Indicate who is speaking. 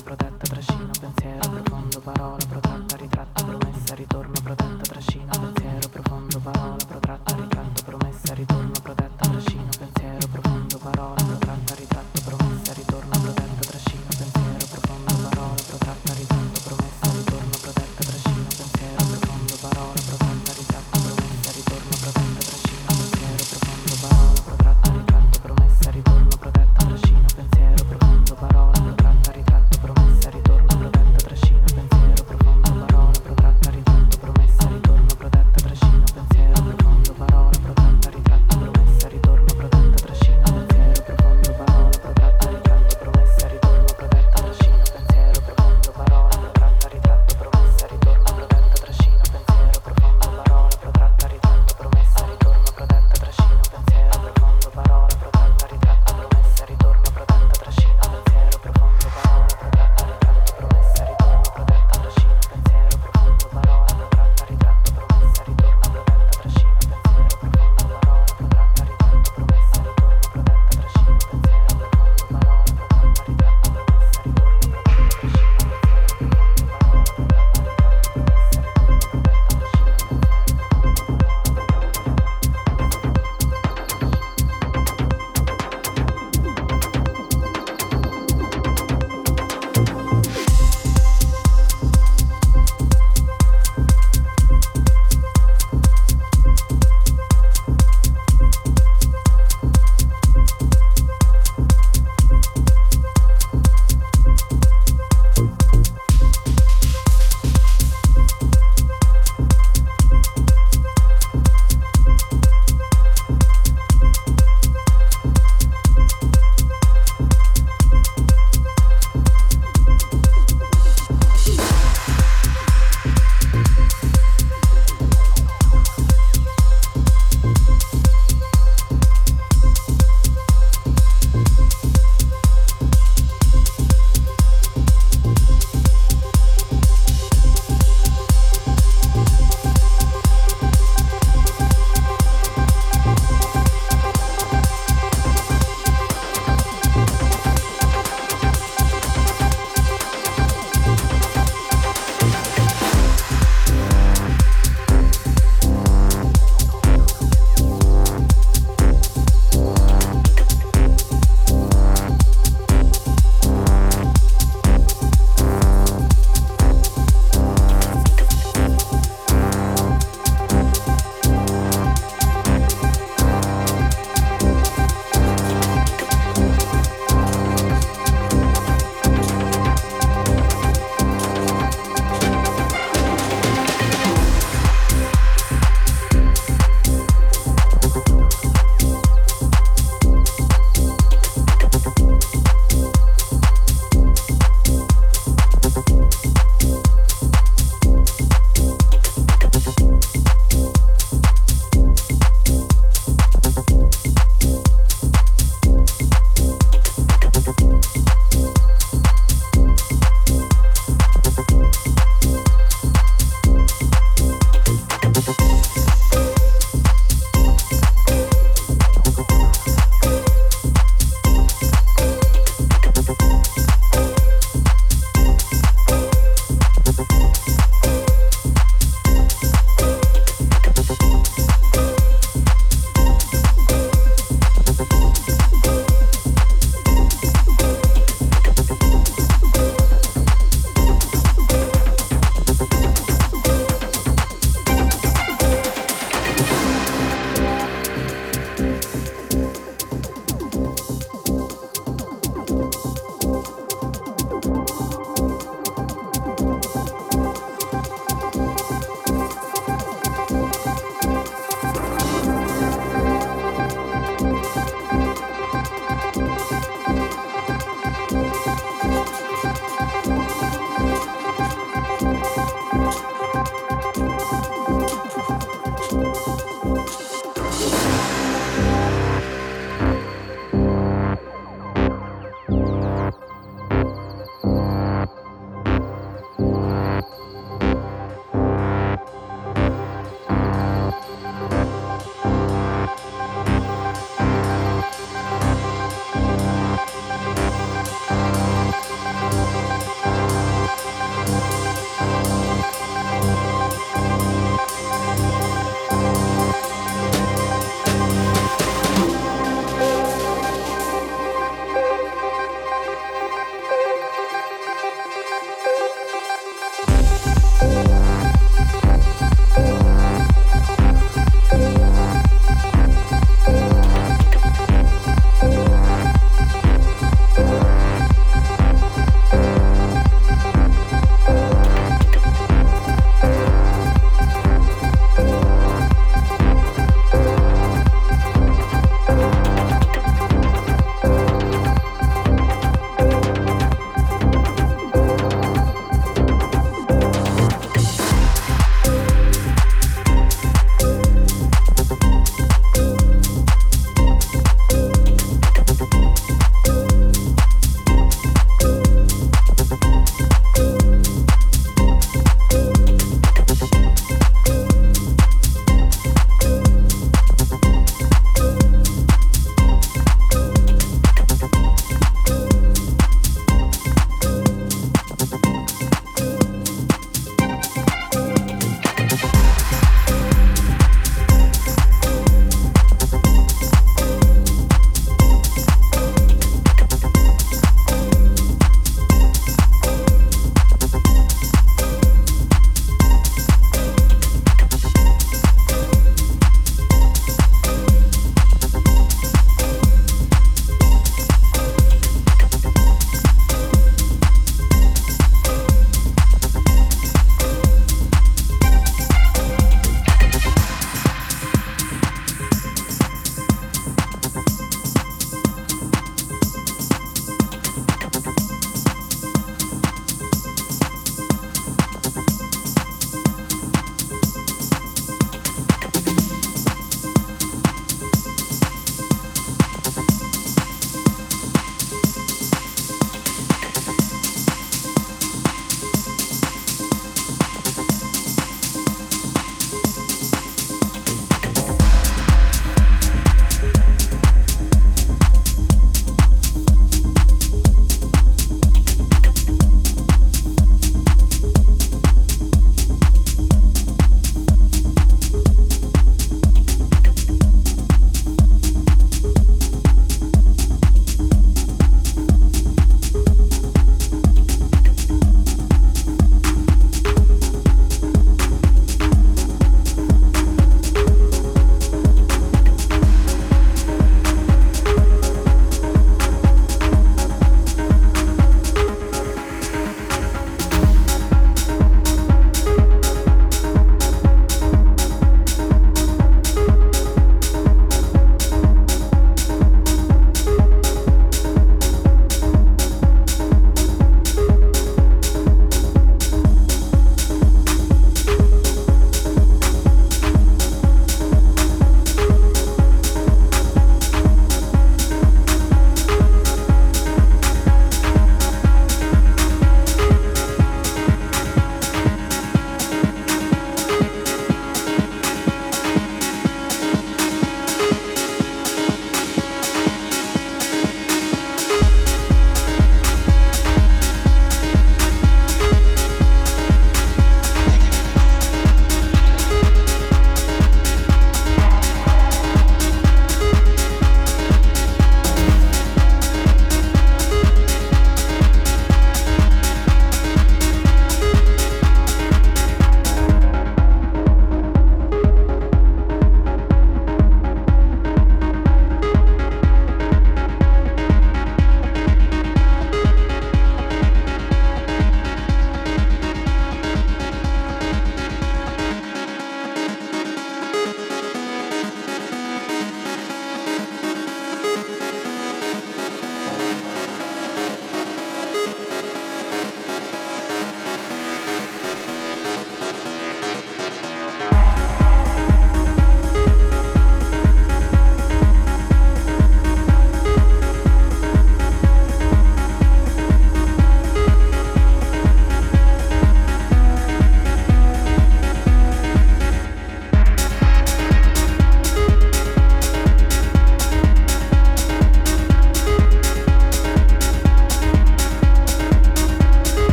Speaker 1: protetta, trascino, pensiero